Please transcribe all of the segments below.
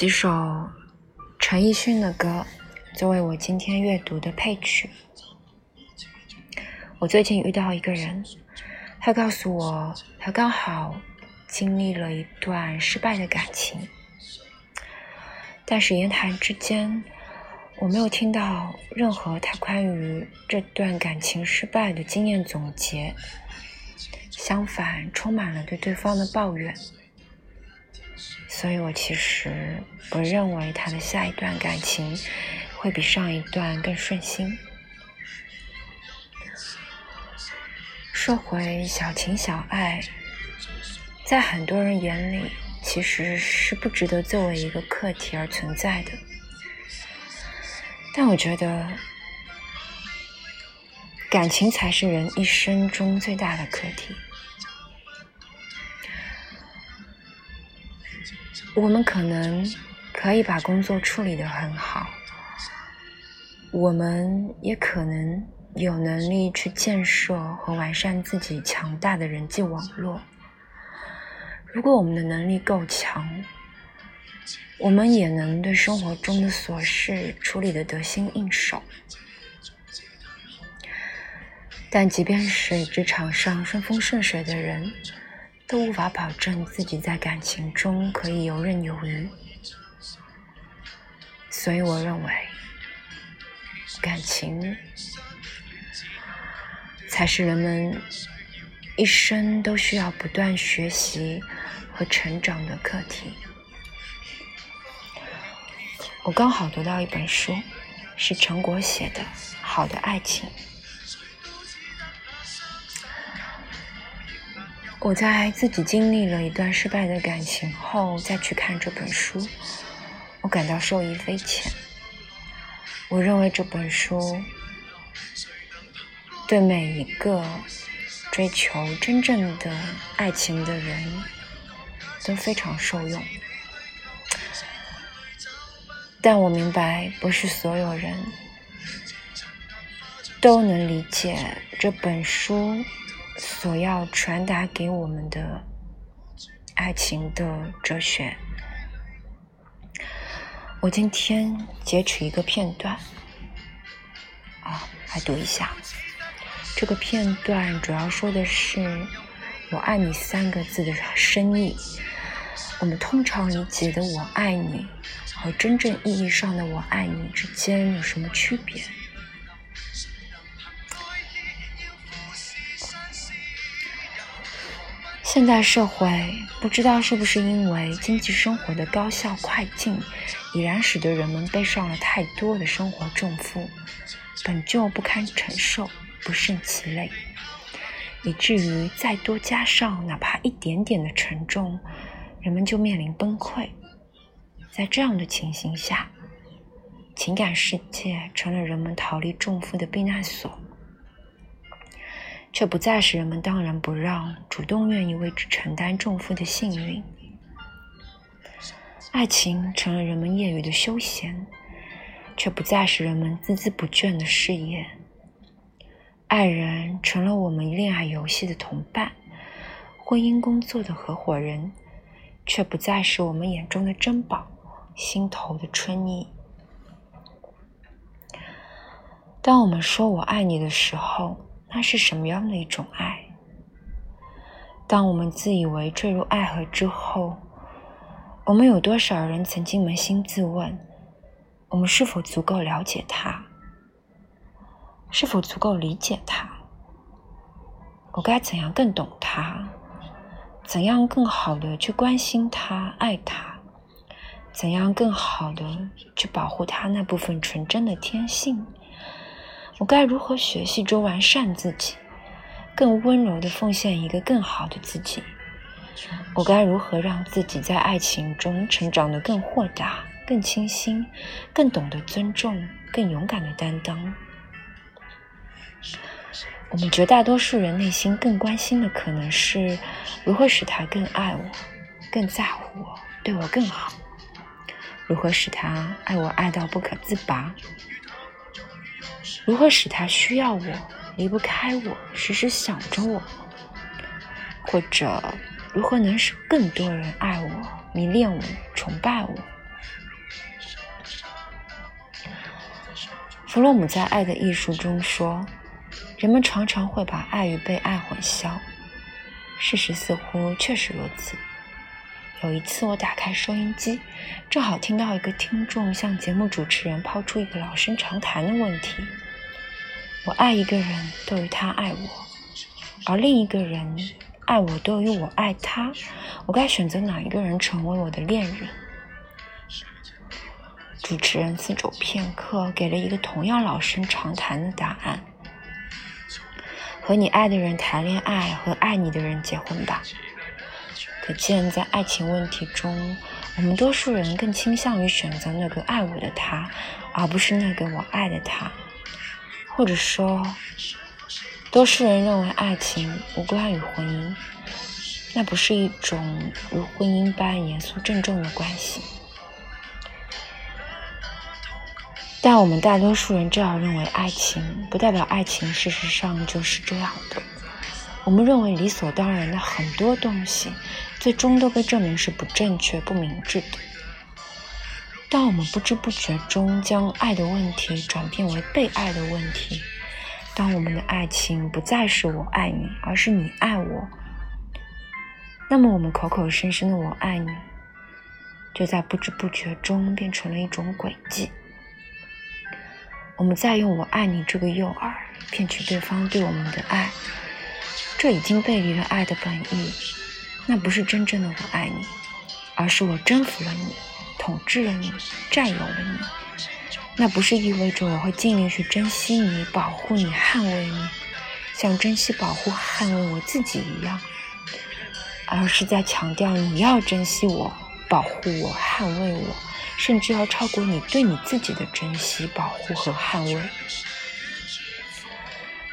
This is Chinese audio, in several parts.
几首陈奕迅的歌作为我今天阅读的配曲。我最近遇到一个人，他告诉我，他刚好经历了一段失败的感情，但是言谈之间，我没有听到任何他关于这段感情失败的经验总结，相反，充满了对对方的抱怨。所以我其实不认为他的下一段感情会比上一段更顺心。说回小情小爱，在很多人眼里其实是不值得作为一个课题而存在的，但我觉得感情才是人一生中最大的课题。我们可能可以把工作处理得很好，我们也可能有能力去建设和完善自己强大的人际网络。如果我们的能力够强，我们也能对生活中的琐事处理得得心应手。但即便是职场上顺风顺水的人，都无法保证自己在感情中可以游刃有余，所以我认为，感情才是人们一生都需要不断学习和成长的课题。我刚好读到一本书，是陈果写的《好的爱情》。我在自己经历了一段失败的感情后，再去看这本书，我感到受益匪浅。我认为这本书对每一个追求真正的爱情的人都非常受用。但我明白，不是所有人都能理解这本书。所要传达给我们的爱情的哲学，我今天截取一个片段，啊，来读一下。这个片段主要说的是“我爱你”三个字的深意。我们通常理解的“我爱你”和真正意义上的“我爱你”之间有什么区别？现代社会不知道是不是因为经济生活的高效快进，已然使得人们背上了太多的生活重负，本就不堪承受，不胜其累，以至于再多加上哪怕一点点的沉重，人们就面临崩溃。在这样的情形下，情感世界成了人们逃离重负的避难所。却不再是人们当仁不让、主动愿意为之承担重负的幸运。爱情成了人们业余的休闲，却不再是人们孜孜不倦的事业。爱人成了我们恋爱游戏的同伴，婚姻工作的合伙人，却不再是我们眼中的珍宝、心头的春意。当我们说我爱你的时候，是什么样的一种爱？当我们自以为坠入爱河之后，我们有多少人曾经扪心自问：我们是否足够了解他？是否足够理解他？我该怎样更懂他？怎样更好的去关心他、爱他？怎样更好的去保护他那部分纯真的天性？我该如何学习中完善自己，更温柔的奉献一个更好的自己？我该如何让自己在爱情中成长得更豁达、更清新、更懂得尊重、更勇敢的担当？我们绝大多数人内心更关心的，可能是如何使他更爱我、更在乎我、对我更好；如何使他爱我爱到不可自拔。如何使他需要我、离不开我、时时想着我？或者如何能使更多人爱我、迷恋我、崇拜我。弗洛姆在《爱的艺术》中说：“人们常常会把爱与被爱混淆。”事实似乎确实如此。有一次，我打开收音机，正好听到一个听众向节目主持人抛出一个老生常谈的问题：“我爱一个人，多于他爱我；而另一个人爱我多于我爱他，我该选择哪一个人成为我的恋人？”主持人思忖片刻，给了一个同样老生常谈的答案：“和你爱的人谈恋爱，和爱你的人结婚吧。”可见，在爱情问题中，我们多数人更倾向于选择那个爱我的他，而不是那个我爱的他。或者说，多数人认为爱情无关于婚姻，那不是一种如婚姻般严肃郑重的关系。但我们大多数人这样认为，爱情不代表爱情事实上就是这样的。我们认为理所当然的很多东西。最终都被证明是不正确、不明智的。当我们不知不觉中将爱的问题转变为被爱的问题，当我们的爱情不再是我爱你，而是你爱我，那么我们口口声声的我爱你，就在不知不觉中变成了一种诡计。我们在用我爱你这个诱饵骗取对方对我们的爱，这已经背离了爱的本意。那不是真正的我爱你，而是我征服了你，统治了你，占有了你。那不是意味着我会尽力去珍惜你、保护你、捍卫你，像珍惜、保护、捍卫我自己一样，而是在强调你要珍惜我、保护我、捍卫我，甚至要超过你对你自己的珍惜、保护和捍卫。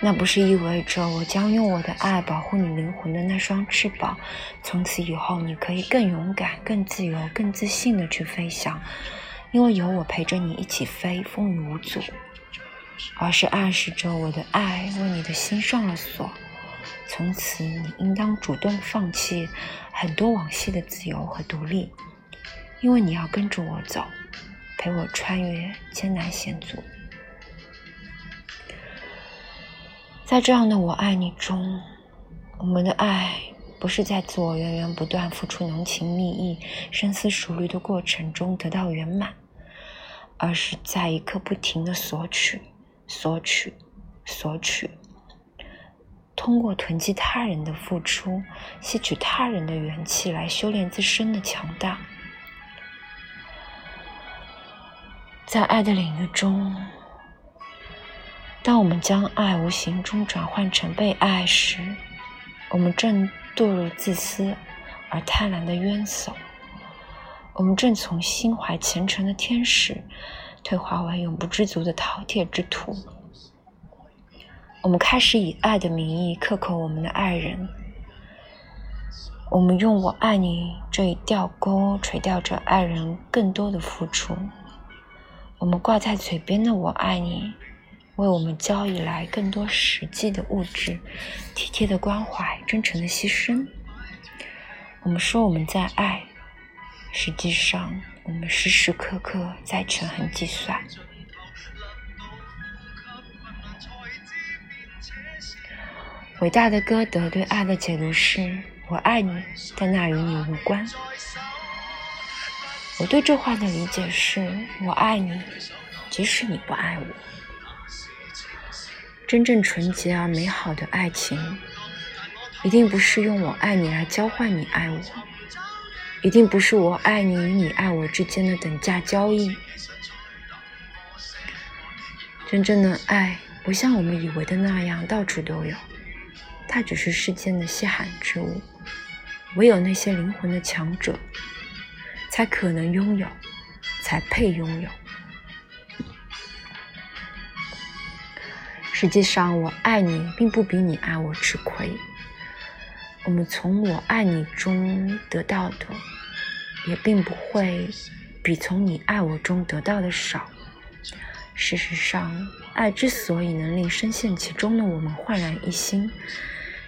那不是意味着我将用我的爱保护你灵魂的那双翅膀，从此以后你可以更勇敢、更自由、更自信地去飞翔，因为有我陪着你一起飞，风雨无阻。而是暗示着我的爱为你的心上了锁，从此你应当主动放弃很多往昔的自由和独立，因为你要跟着我走，陪我穿越艰难险阻。在这样的“我爱你”中，我们的爱不是在自我源源不断付出浓情蜜意、深思熟虑的过程中得到圆满，而是在一刻不停的索取、索取、索取，通过囤积他人的付出，吸取他人的元气来修炼自身的强大。在爱的领域中。当我们将爱无形中转换成被爱时，我们正堕入自私而贪婪的冤手；我们正从心怀虔诚的天使，退化为永不知足的饕餮之徒。我们开始以爱的名义克扣我们的爱人，我们用“我爱你”这一吊钩垂钓着爱人更多的付出。我们挂在嘴边的“我爱你”。为我们交易来更多实际的物质、体贴的关怀、真诚的牺牲。我们说我们在爱，实际上我们时时刻刻在权衡计算。伟大的歌德对爱的解读是：我爱你，但那与你无关。我对这话的理解是：我爱你，即使你不爱我。真正纯洁而美好的爱情，一定不是用我爱你来交换你爱我，一定不是我爱你与你爱我之间的等价交易。真正的爱不像我们以为的那样到处都有，它只是世间的稀罕之物，唯有那些灵魂的强者，才可能拥有，才配拥有。实际上，我爱你并不比你爱我吃亏。我们从我爱你中得到的，也并不会比从你爱我中得到的少。事实上，爱之所以能令深陷其中的我们焕然一新，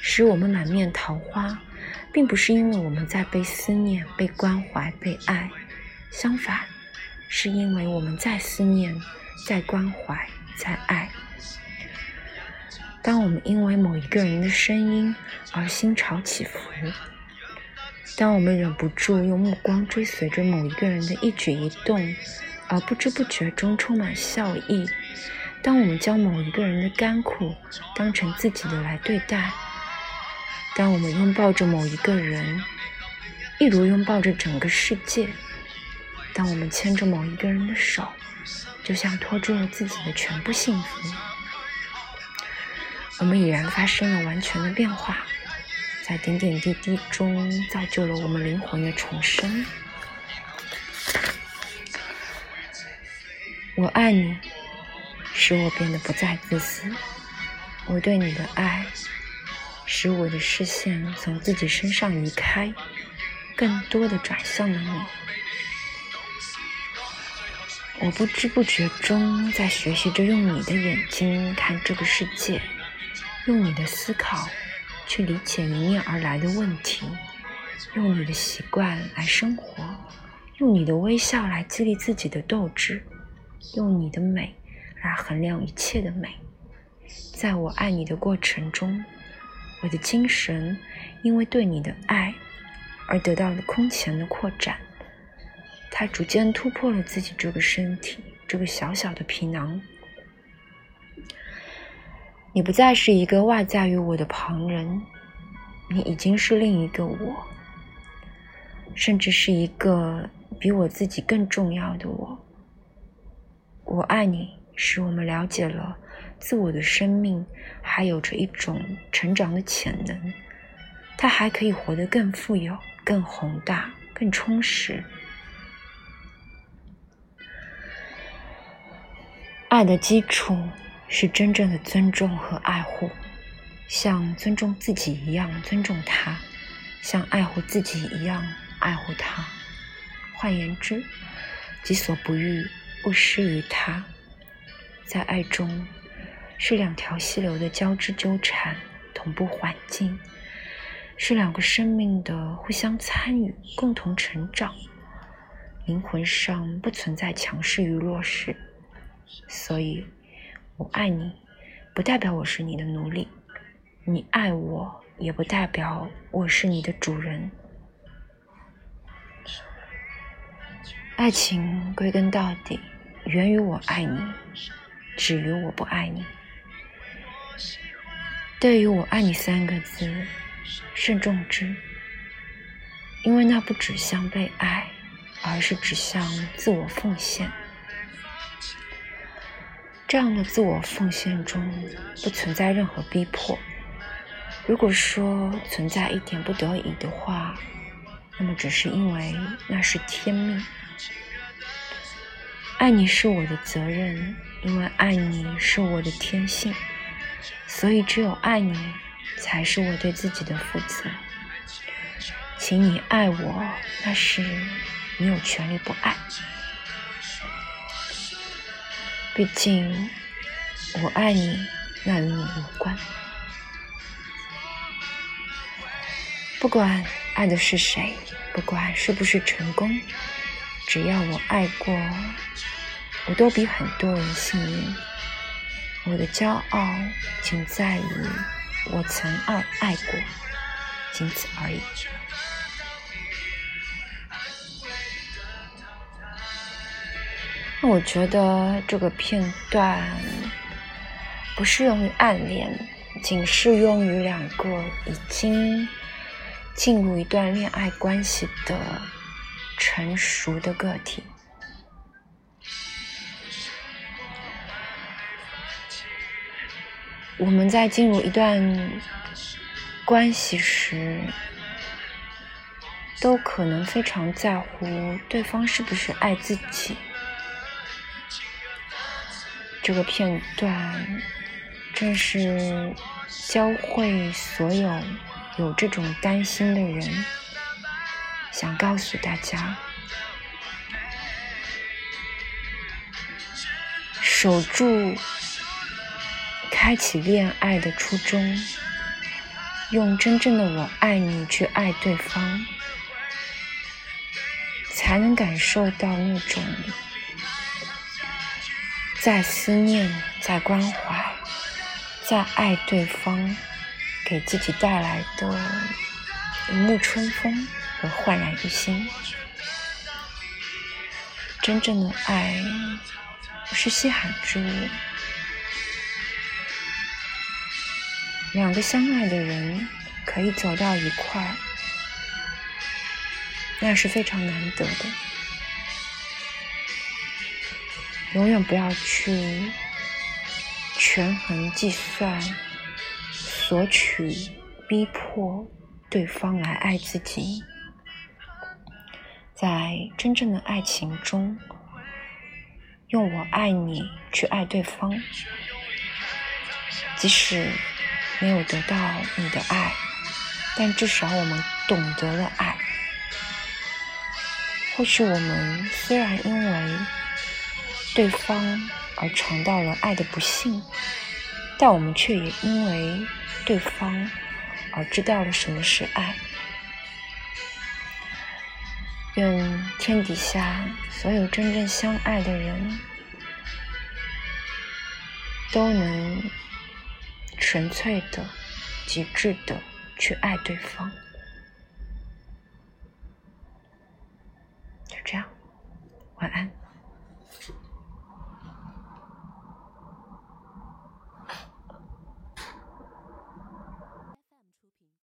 使我们满面桃花，并不是因为我们在被思念、被关怀、被爱，相反，是因为我们在思念、在关怀、在爱。当我们因为某一个人的声音而心潮起伏，当我们忍不住用目光追随着某一个人的一举一动，而不知不觉中充满笑意，当我们将某一个人的甘苦当成自己的来对待，当我们拥抱着某一个人，一如拥抱着整个世界，当我们牵着某一个人的手，就像托住了自己的全部幸福。我们已然发生了完全的变化，在点点滴滴中造就了我们灵魂的重生。我爱你，使我变得不再自私。我对你的爱，使我的视线从自己身上移开，更多的转向了你。我不知不觉中在学习着用你的眼睛看这个世界。用你的思考去理解迎面而来的问题，用你的习惯来生活，用你的微笑来激励自己的斗志，用你的美来衡量一切的美。在我爱你的过程中，我的精神因为对你的爱而得到了空前的扩展，它逐渐突破了自己这个身体，这个小小的皮囊。你不再是一个外在于我的旁人，你已经是另一个我，甚至是一个比我自己更重要的我。我爱你，使我们了解了自我的生命还有着一种成长的潜能，它还可以活得更富有、更宏大、更充实。爱的基础。是真正的尊重和爱护，像尊重自己一样尊重他，像爱护自己一样爱护他。换言之，己所不欲，勿施于他。在爱中，是两条溪流的交织纠缠，同步缓进，是两个生命的互相参与，共同成长。灵魂上不存在强势与弱势，所以。我爱你，不代表我是你的奴隶；你爱我，也不代表我是你的主人。爱情归根到底源于我爱你，止于我不爱你。对于我爱你三个字，慎重之，因为那不指向被爱，而是指向自我奉献。这样的自我奉献中不存在任何逼迫。如果说存在一点不得已的话，那么只是因为那是天命。爱你是我的责任，因为爱你是我的天性，所以只有爱你才是我对自己的负责。请你爱我，那是你有权利不爱。毕竟，我爱你，那与你无关。不管爱的是谁，不管是不是成功，只要我爱过，我都比很多人幸运。我的骄傲仅在于我曾爱爱过，仅此而已。那我觉得这个片段不适用于暗恋，仅适用于两个已经进入一段恋爱关系的成熟的个体。我们在进入一段关系时，都可能非常在乎对方是不是爱自己。这个片段正是教会所有有这种担心的人，想告诉大家：守住开启恋爱的初衷，用真正的“我爱你”去爱对方，才能感受到那种在思念、在关怀、在爱对方，给自己带来的如沐春风和焕然一新。真正的爱是稀罕之物。两个相爱的人可以走到一块，那是非常难得的。永远不要去权衡计算、索取、逼迫对方来爱自己。在真正的爱情中，用“我爱你”去爱对方，即使没有得到你的爱，但至少我们懂得了爱。或许我们虽然因为对方而尝到了爱的不幸，但我们却也因为对方而知道了什么是爱。愿天底下所有真正相爱的人都能纯粹的、极致的去爱对方。就这样，晚安。